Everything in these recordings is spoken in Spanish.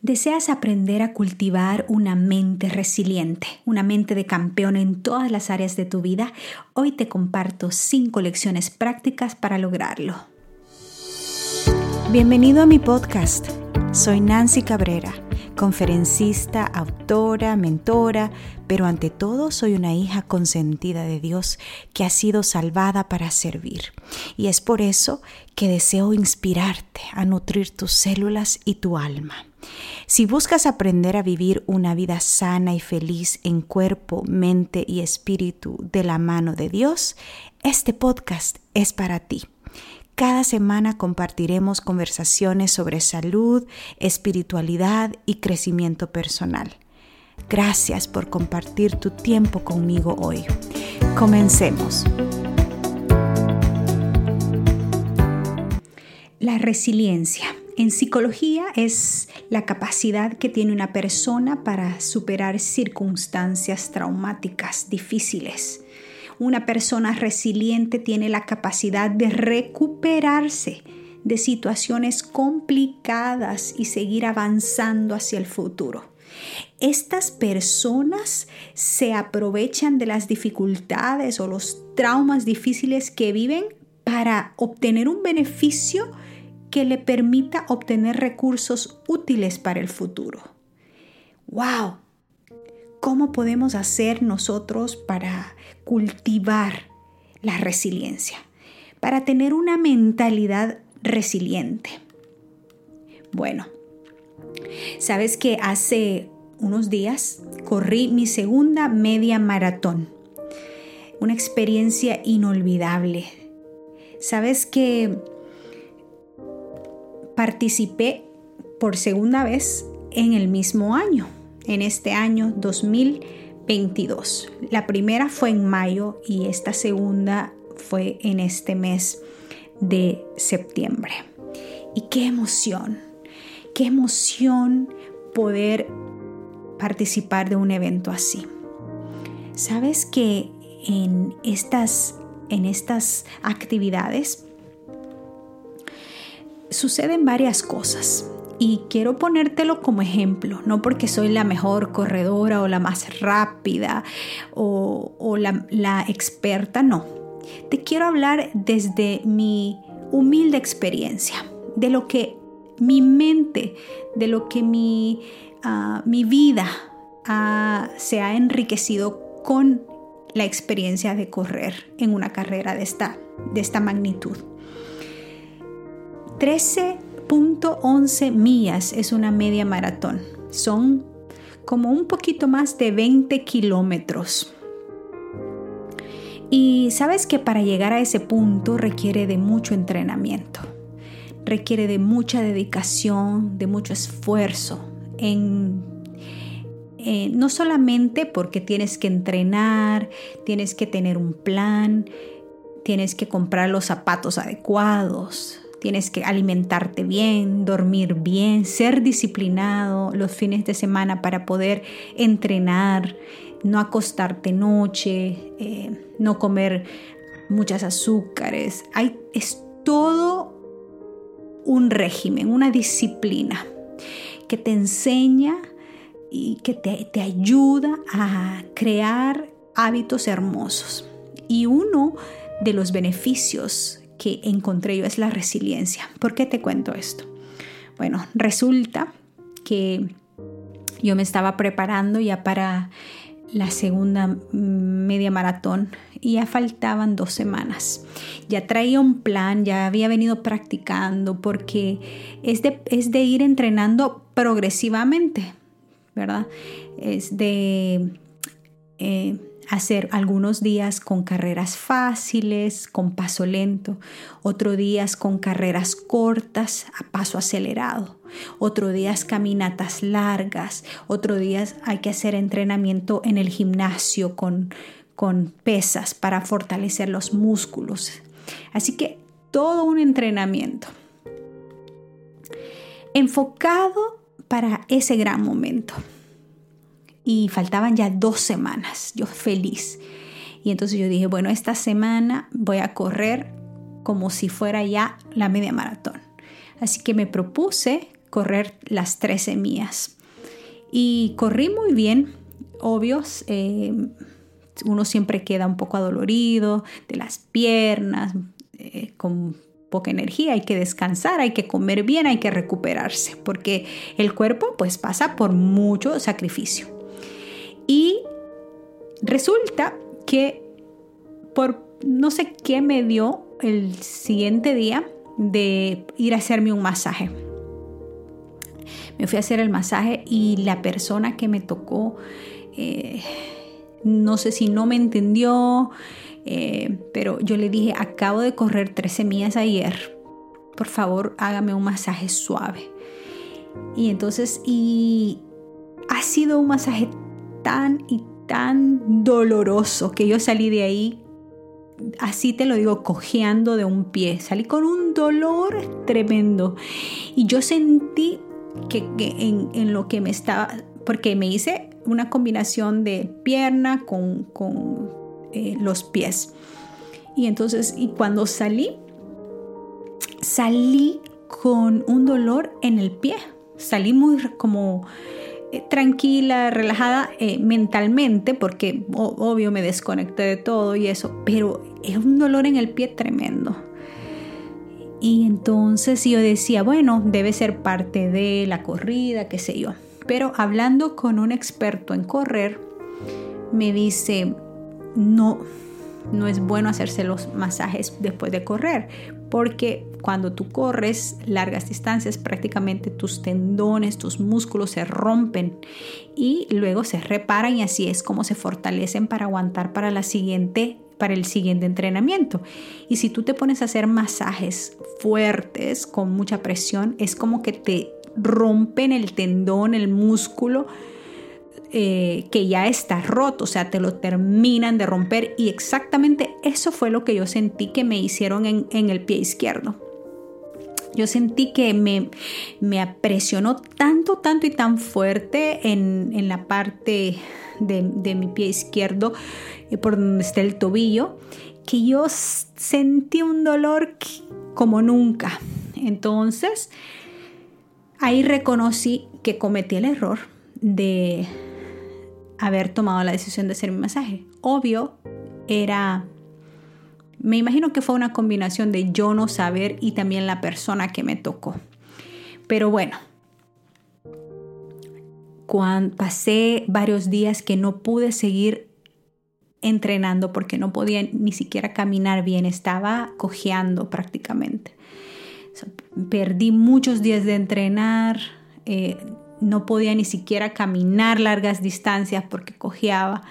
¿Deseas aprender a cultivar una mente resiliente, una mente de campeón en todas las áreas de tu vida? Hoy te comparto cinco lecciones prácticas para lograrlo. Bienvenido a mi podcast. Soy Nancy Cabrera, conferencista, autora, mentora, pero ante todo soy una hija consentida de Dios que ha sido salvada para servir. Y es por eso que deseo inspirarte a nutrir tus células y tu alma. Si buscas aprender a vivir una vida sana y feliz en cuerpo, mente y espíritu de la mano de Dios, este podcast es para ti. Cada semana compartiremos conversaciones sobre salud, espiritualidad y crecimiento personal. Gracias por compartir tu tiempo conmigo hoy. Comencemos. La resiliencia. En psicología es la capacidad que tiene una persona para superar circunstancias traumáticas difíciles. Una persona resiliente tiene la capacidad de recuperarse de situaciones complicadas y seguir avanzando hacia el futuro. Estas personas se aprovechan de las dificultades o los traumas difíciles que viven para obtener un beneficio que le permita obtener recursos útiles para el futuro. ¡Wow! ¿Cómo podemos hacer nosotros para cultivar la resiliencia? Para tener una mentalidad resiliente. Bueno, sabes que hace unos días corrí mi segunda media maratón. Una experiencia inolvidable. Sabes que participé por segunda vez en el mismo año, en este año 2022. La primera fue en mayo y esta segunda fue en este mes de septiembre. Y qué emoción, qué emoción poder participar de un evento así. Sabes que en estas, en estas actividades suceden varias cosas y quiero ponértelo como ejemplo, no porque soy la mejor corredora o la más rápida o, la, experta, no. Te quiero hablar desde mi humilde experiencia, de lo que mi mente, de lo que mi, ah, mi vida se ha enriquecido con la experiencia de correr en una carrera de esta, de esta magnitud. 13.11 millas es una media maratón. Son como un poquito más de 20 kilómetros. Y sabes que para llegar a ese punto requiere de mucho entrenamiento, requiere de mucha dedicación, de mucho esfuerzo, en, eh, no solamente porque tienes que entrenar, tienes que tener un plan, tienes que comprar los zapatos adecuados, Tienes que alimentarte bien, dormir bien, ser disciplinado los fines de semana para poder entrenar, no acostarte noche, eh, no comer muchas azúcares. Es todo un régimen, una disciplina que te enseña y que te, te ayuda a crear hábitos hermosos. Y uno de los beneficios que encontré yo es la resiliencia. ¿Por qué te cuento esto? Bueno, resulta que yo me estaba preparando ya para la segunda media maratón y ya faltaban dos semanas. Ya traía un plan, ya había venido practicando porque es de, es de ir entrenando progresivamente, ¿verdad? Es de... Eh, hacer algunos días con carreras fáciles, con paso lento, otros días con carreras cortas a paso acelerado, otros días caminatas largas, otros días hay que hacer entrenamiento en el gimnasio con, con pesas para fortalecer los músculos. Así que todo un entrenamiento enfocado para ese gran momento y faltaban ya dos semanas, yo feliz. Y entonces yo dije, bueno, esta semana voy a correr como si fuera ya la media maratón. Así que me propuse correr las 13 millas. Y corrí muy bien, obvios. Eh, uno siempre queda un poco adolorido de las piernas, eh, con poca energía, hay que descansar, hay que comer bien, hay que recuperarse, porque el cuerpo pues pasa por mucho sacrificio. Y resulta que por no sé qué me dio el siguiente día de ir a hacerme un masaje. Me fui a hacer el masaje y la persona que me tocó, eh, no sé si no me entendió, eh, pero yo le dije, acabo de correr 13 millas ayer, por favor hágame un masaje suave. Y entonces, y ha sido un masaje y tan doloroso que yo salí de ahí, así te lo digo, cojeando de un pie. Salí con un dolor tremendo. Y yo sentí que, en, lo que me estaba, porque me hice una combinación de pierna con, con eh, los pies. Y entonces, y cuando salí, salí con un dolor en el pie. Salí muy como tranquila, relajada eh, mentalmente, porque obvio me desconecté de todo y eso, pero es un dolor en el pie tremendo. Y entonces yo decía, bueno, debe ser parte de la corrida, qué sé yo. Pero hablando con un experto en correr, me dice, no, no es bueno hacerse los masajes después de correr, porque cuando tú corres largas distancias, prácticamente tus tendones, tus músculos se rompen y luego se reparan y así es como se fortalecen para aguantar para la siguiente para el siguiente entrenamiento. Y si tú te pones a hacer masajes fuertes con mucha presión, es como que te rompen el tendón, el músculo, eh, que ya está roto, o sea, te lo terminan de romper y exactamente eso fue lo que yo sentí que me hicieron en, el pie izquierdo. Yo sentí que me, me presionó tanto, tanto y tan fuerte en, la parte de, mi pie izquierdo, eh, por donde está el tobillo, que yo sentí un dolor como nunca. Entonces, ahí reconocí que cometí el error de haber tomado la decisión de hacer mi masaje. Obvio, era, me imagino que fue una combinación de yo no saber y también la persona que me tocó. Pero bueno, pasé varios días que no pude seguir entrenando porque no podía ni siquiera caminar bien, estaba cojeando prácticamente. perdí muchos días de entrenar, eh, no podía ni siquiera caminar largas distancias porque cojeaba.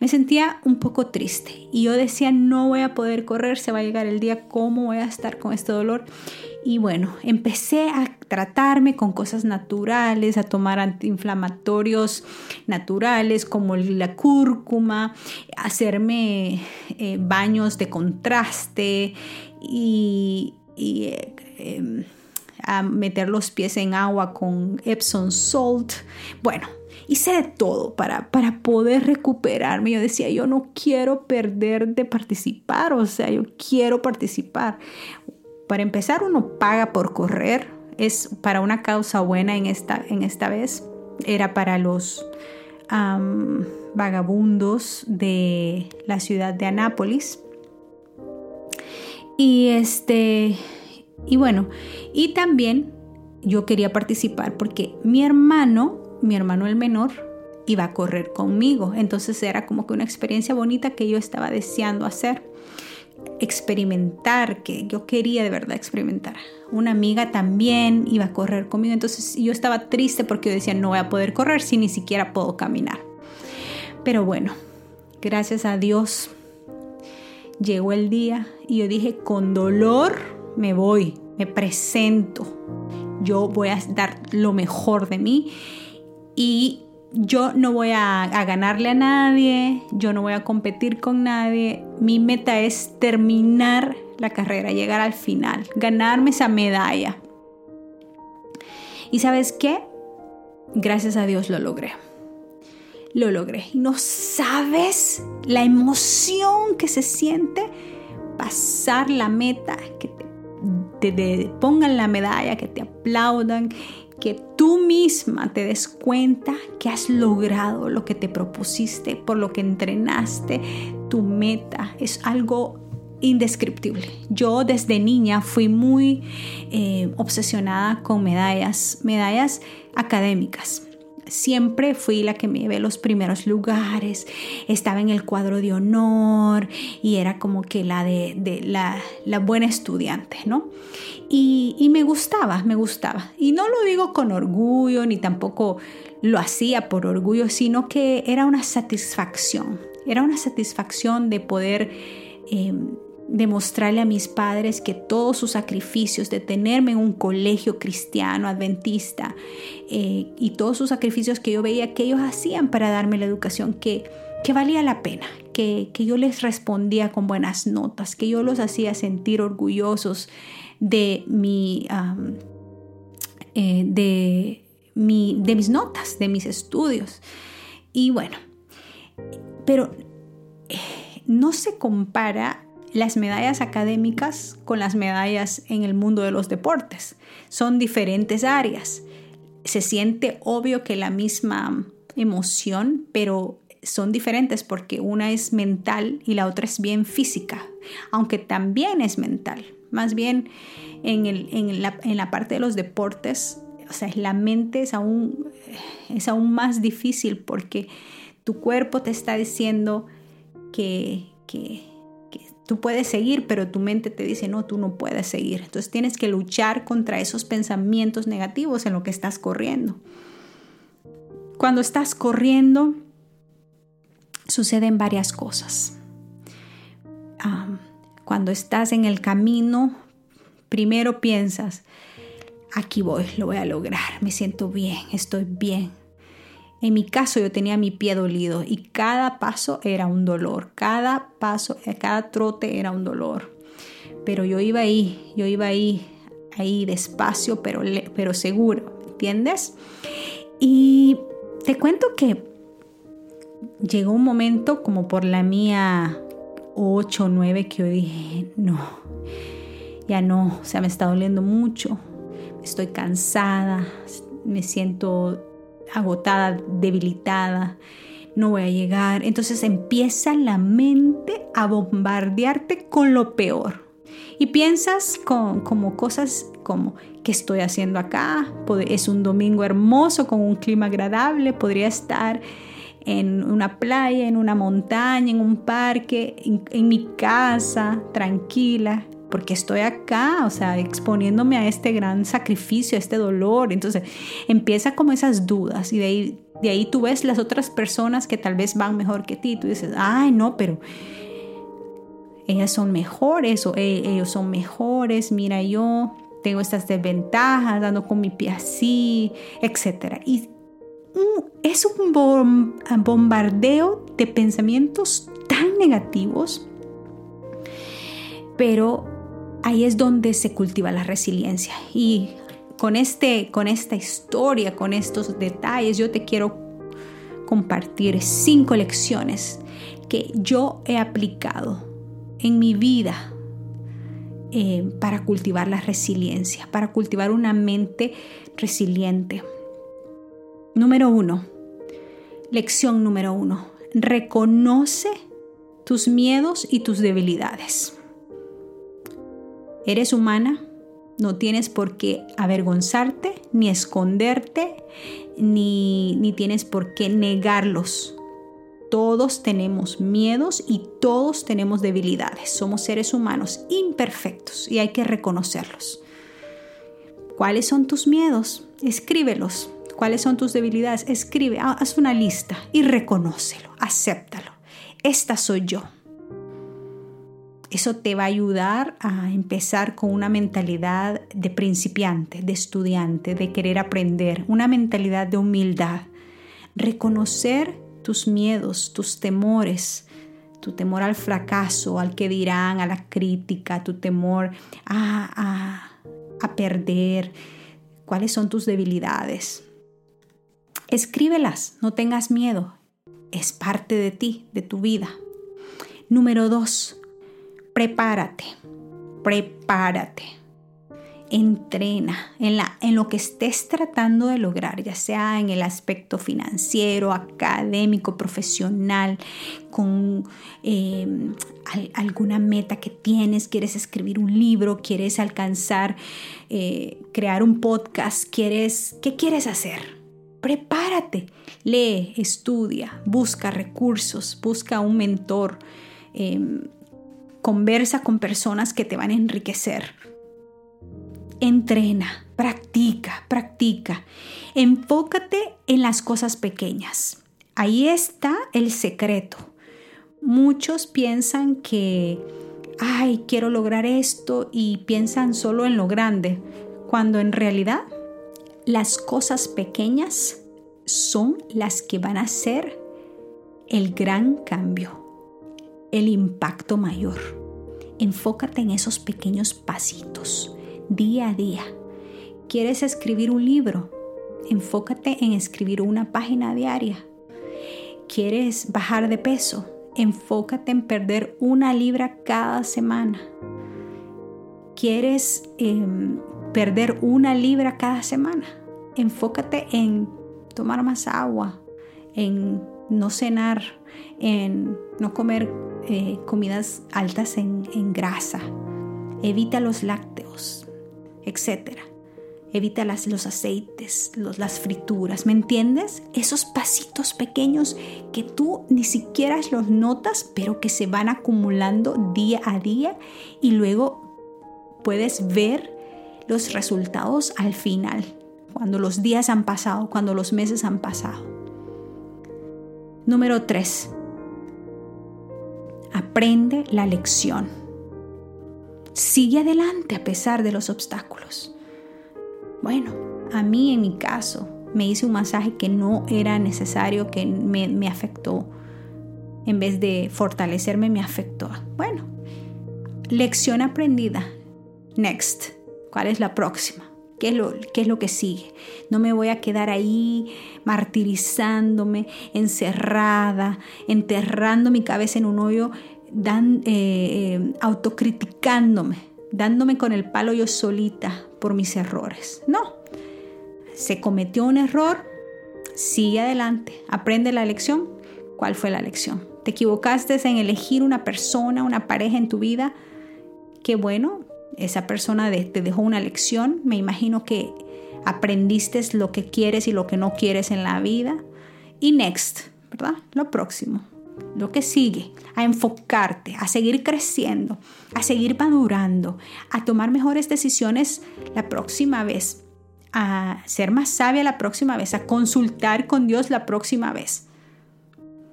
Me sentía un poco triste y yo decía, no voy a poder correr, se va a llegar el día, ¿cómo voy a estar con este dolor? Y bueno, empecé a tratarme con cosas naturales, a tomar antiinflamatorios naturales como la cúrcuma, hacerme eh, baños de contraste y, eh, em, a meter los pies en agua con Epsom Salt. Bueno, hice de todo para, para poder recuperarme. Yo decía, yo no quiero perder de participar, o sea, yo quiero participar. Para empezar, uno paga por correr, es para una causa buena en esta, en esta vez. Era para los vagabundos de la ciudad de Anápolis. Y este, y bueno, y también yo quería participar porque mi hermano, mi hermano el menor, iba a correr conmigo. Entonces era como que una experiencia bonita que yo estaba deseando hacer. Experimentar, que yo quería de verdad experimentar. Una amiga también iba a correr conmigo. Entonces yo estaba triste porque yo decía, no voy a poder correr si ni siquiera puedo caminar. Pero bueno, gracias a Dios llegó el día y yo dije, con dolor me voy, me presento, yo voy a dar lo mejor de mí y yo no voy a, ganarle a nadie, yo no voy a competir con nadie, mi meta es terminar la carrera, llegar al final, ganarme esa medalla. ¿Y sabes qué? Gracias a Dios lo logré. Lo logré. Y no sabes la emoción que se siente pasar la meta, que te te, pongan la medalla, que te aplaudan, que tú misma te des cuenta que has logrado lo que te propusiste, por lo que entrenaste, tu meta. Es algo indescriptible. Yo desde niña fui muy eh, obsesionada con medallas, medallas académicas. Siempre fui la que me llevé los primeros lugares, estaba en el cuadro de honor y era como que la de, la, buena estudiante, ¿no? Y, me gustaba, me gustaba. Y no lo digo con orgullo, ni tampoco lo hacía por orgullo, sino que era una satisfacción, era una satisfacción de poder eh, demostrarle a mis padres que todos sus sacrificios de tenerme en un colegio cristiano adventista eh, y todos sus sacrificios que yo veía que ellos hacían para darme la educación que, que valía la pena, que, yo les respondía con buenas notas, que yo los hacía sentir orgullosos de mi, eh, de, mi, de mis notas, de mis estudios. Y bueno, pero eh, no se compara las medallas académicas con las medallas en el mundo de los deportes. Son diferentes áreas. Se siente obvio que la misma emoción, pero son diferentes porque una es mental y la otra es bien física, aunque también es mental. Más bien en, la, parte de los deportes, o sea, la mente es aún, es aún más difícil porque tu cuerpo te está diciendo que, que Tú puedes seguir, pero tu mente te dice, no, tú no puedes seguir. Entonces tienes que luchar contra esos pensamientos negativos en lo que estás corriendo. Cuando estás corriendo, suceden varias cosas. cuando estás en el camino, primero piensas, aquí voy, lo voy a lograr, me siento bien, estoy bien, en mi caso yo tenía mi pie dolido y cada paso era un dolor, cada paso, cada trote era un dolor. Pero yo iba ahí, yo iba ahí, ahí despacio, pero, pero seguro, ¿entiendes? Y te cuento que llegó un momento como por la mía 8 o 9 que yo dije, no, ya no, o sea, me está doliendo mucho, estoy cansada, me siento agotada, debilitada, no voy a llegar. Entonces empieza la mente a bombardearte con lo peor. Y piensas con, como cosas como, ¿qué estoy haciendo acá? Es un domingo hermoso con un clima agradable, podría estar en una playa, en una montaña, en un parque, en mi casa, tranquila porque estoy acá, o sea, exponiéndome a este gran sacrificio, a este dolor. Entonces empieza como esas dudas y de ahí, de ahí tú ves las otras personas que tal vez van mejor que ti. Tú dices, ay, no, pero ellas son mejores o e, ellos son mejores, mira yo tengo estas desventajas, dando con mi pie así, etc. Y es un bombardeo de pensamientos tan negativos, pero ahí es donde se cultiva la resiliencia. Y con, este, con esta historia, con estos detalles, yo te quiero compartir cinco lecciones que yo he aplicado en mi vida eh, para cultivar la resiliencia, para cultivar una mente resiliente. Número uno, lección número uno, reconoce tus miedos y tus debilidades. Eres humana, no tienes por qué avergonzarte, ni esconderte, ni, ni tienes por qué negarlos. Todos tenemos miedos y todos tenemos debilidades. Somos seres humanos imperfectos y hay que reconocerlos. ¿Cuáles son tus miedos? Escríbelos. ¿Cuáles son tus debilidades? Escribe, haz una lista y reconócelo, acéptalo. Esta soy yo. Eso te va a ayudar a empezar con una mentalidad de principiante, de estudiante, de querer aprender, una mentalidad de humildad. Reconocer tus miedos, tus temores, tu temor al fracaso, al que dirán, a la crítica, tu temor a, a perder, cuáles son tus debilidades. Escríbelas, no tengas miedo, es parte de ti, de tu vida. Número dos, prepárate, prepárate. entrena en, la, en lo que estés tratando de lograr, ya sea en el aspecto financiero, académico, profesional, con eh, alguna meta que tienes, quieres escribir un libro, quieres alcanzar, eh, crear un podcast, quieres, ¿qué quieres hacer? Prepárate, lee, estudia, busca recursos, busca un mentor, em, conversa con personas que te van a enriquecer entrena, practica, practica. Enfócate en las cosas pequeñas. Ahí está el secreto. Muchos piensan que, ay, quiero lograr esto y piensan solo en lo grande, cuando en realidad las cosas pequeñas son las que van a ser el gran cambio, el impacto mayor. Enfócate en esos pequeños pasitos día a día. ¿Quieres escribir un libro? Enfócate en escribir una página diaria. ¿Quieres bajar de peso? Enfócate en perder una libra cada semana. ¿Quieres em, perder una libra cada semana? Enfócate en tomar más agua, en no cenar, en no comer eh, comidas altas en, grasa. Evita los lácteos, etcétera. Evita los aceites, las frituras, ¿me entiendes? Esos pasitos pequeños que tú ni siquiera los notas, pero que se van acumulando día a día y luego puedes ver los resultados al final, cuando los días han pasado, cuando los meses han pasado. Número 3. Aprende la lección. Sigue adelante a pesar de los obstáculos. Bueno, a mí en mi caso me hice un masaje que no era necesario, que me, afectó. En vez de fortalecerme, me afectó. Bueno, lección aprendida. Next. ¿Cuál es la próxima? ¿Qué es, lo, ¿Qué es, lo, que sigue? No me voy a quedar ahí martirizándome, encerrada, enterrando mi cabeza en un hoyo eh, eh, autocriticándome, dándome con el palo yo solita por mis errores. No, se cometió un error, sigue adelante, aprende la lección. ¿Cuál fue la lección? ¿Te equivocaste en elegir una persona, una pareja en tu vida? Qué bueno, esa persona te dejó una lección. Me imagino que aprendiste lo que quieres y lo que no quieres en la vida. Y next, ¿verdad? Lo próximo lo que sigue, a enfocarte, a seguir creciendo, a seguir madurando, a tomar mejores decisiones la próxima vez, a ser más sabia la próxima vez, a consultar con Dios la próxima vez.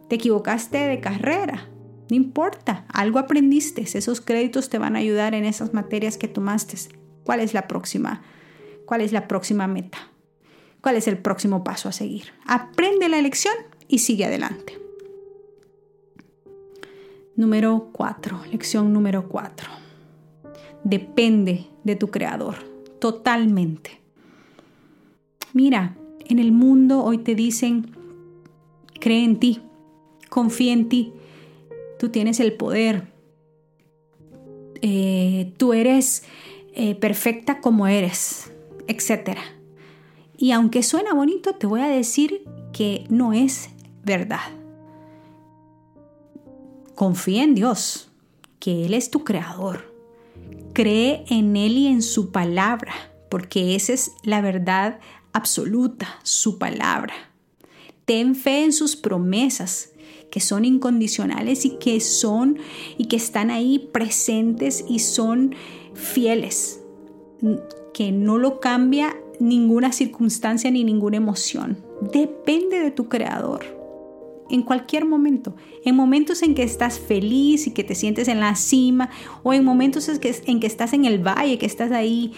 Te equivocaste de carrera, no importa, algo aprendiste, esos créditos te van a ayudar en esas materias que tomaste. ¿Cuál es la próxima? ¿Cuál es la próxima meta? ¿Cuál es el próximo paso a seguir? Aprende la lección y sigue adelante. Número 4, lección número 4. Depende de tu creador, totalmente. Mira, en el mundo hoy te dicen, cree en ti, confía en ti, tú tienes el poder, eh, tú eres eh, perfecta como eres, etc. Y aunque suena bonito, te voy a decir que no es verdad. Confía en Dios, que Él es tu creador. Cree en Él y en su palabra, porque esa es la verdad absoluta, su palabra. Ten fe en sus promesas, que son incondicionales y que son y que están ahí presentes y son fieles, que no lo cambia ninguna circunstancia ni ninguna emoción. Depende de tu creador en cualquier momento. En momentos en que estás feliz y que te sientes en la cima o en momentos en que, en que estás en el valle, que estás ahí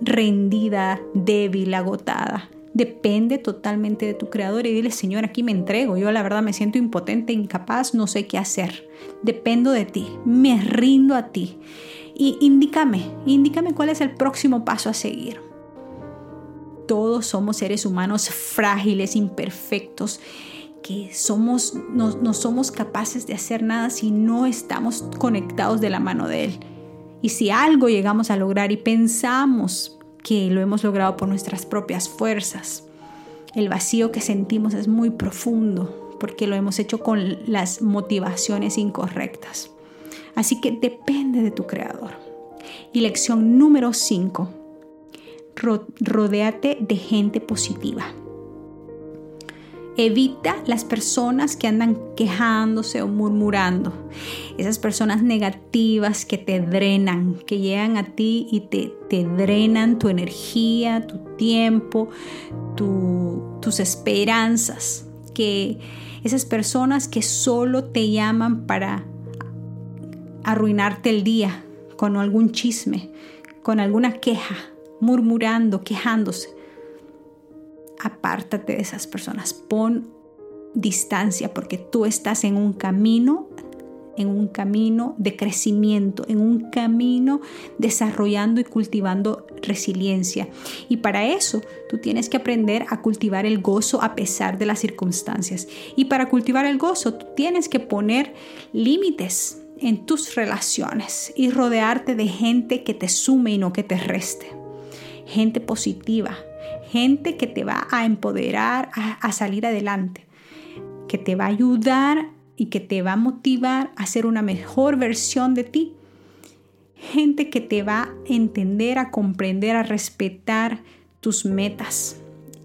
rendida, débil, agotada. Depende totalmente de tu creador y dile, Señor, aquí me entrego. Yo la verdad me siento impotente, incapaz, no sé qué hacer. Dependo de ti, me rindo a ti. Y indícame, indícame cuál es el próximo paso a seguir. Todos somos seres humanos frágiles, imperfectos que somos, no, somos capaces de hacer nada si no estamos conectados de la mano de Él. Y si algo llegamos a lograr y pensamos que lo hemos logrado por nuestras propias fuerzas, el vacío que sentimos es muy profundo porque lo hemos hecho con las motivaciones incorrectas. Así que depende de tu creador. Y lección número 5. Rodéate de gente positiva. Evita las personas que andan quejándose o murmurando. Esas personas negativas que te drenan, que llegan a ti y te, te drenan tu energía, tu tiempo, tus esperanzas. Que esas personas que solo te llaman para arruinarte el día con algún chisme, con alguna queja, murmurando, quejándose apártate de esas personas, pon distancia porque tú estás en un camino, en un camino de crecimiento, en un camino desarrollando y cultivando resiliencia. Y para eso tú tienes que aprender a cultivar el gozo a pesar de las circunstancias. Y para cultivar el gozo tú tienes que poner límites en tus relaciones y rodearte de gente que te sume y no que te reste. Gente positiva, gente que te va a empoderar a, salir adelante, que te va a ayudar y que te va a motivar a ser una mejor versión de ti. Gente que te va a entender, a comprender, a respetar tus metas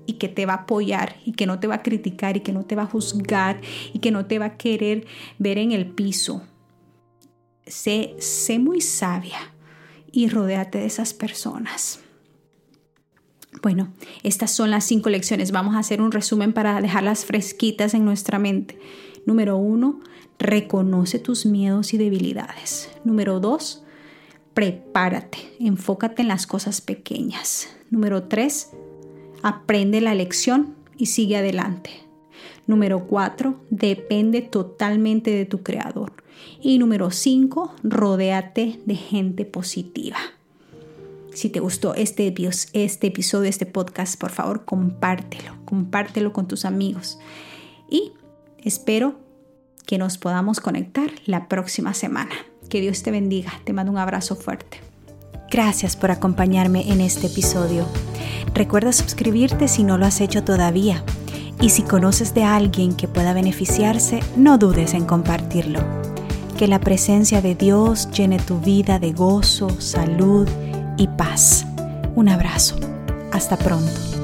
y que te va a apoyar y que no te va a criticar y que no te va a juzgar y que no te va a querer ver en el piso. Sé, sé muy sabia y rodéate de esas personas. Bueno, estas son las cinco lecciones. Vamos a hacer un resumen para dejarlas fresquitas en nuestra mente. Número uno, reconoce tus miedos y debilidades. Número dos, prepárate, enfócate en las cosas pequeñas. Número tres, aprende la lección y sigue adelante. Número cuatro, depende totalmente de tu creador. Y número cinco, rodéate de gente positiva. Si te gustó este, este episodio, este podcast, por favor, compártelo, compártelo con tus amigos. Y espero que nos podamos conectar la próxima semana. Que Dios te bendiga. Te mando un abrazo fuerte. Gracias por acompañarme en este episodio. Recuerda suscribirte si no lo has hecho todavía. Y si conoces de alguien que pueda beneficiarse, no dudes en compartirlo. Que la presencia de Dios llene tu vida de gozo, salud y paz. Un abrazo. Hasta pronto.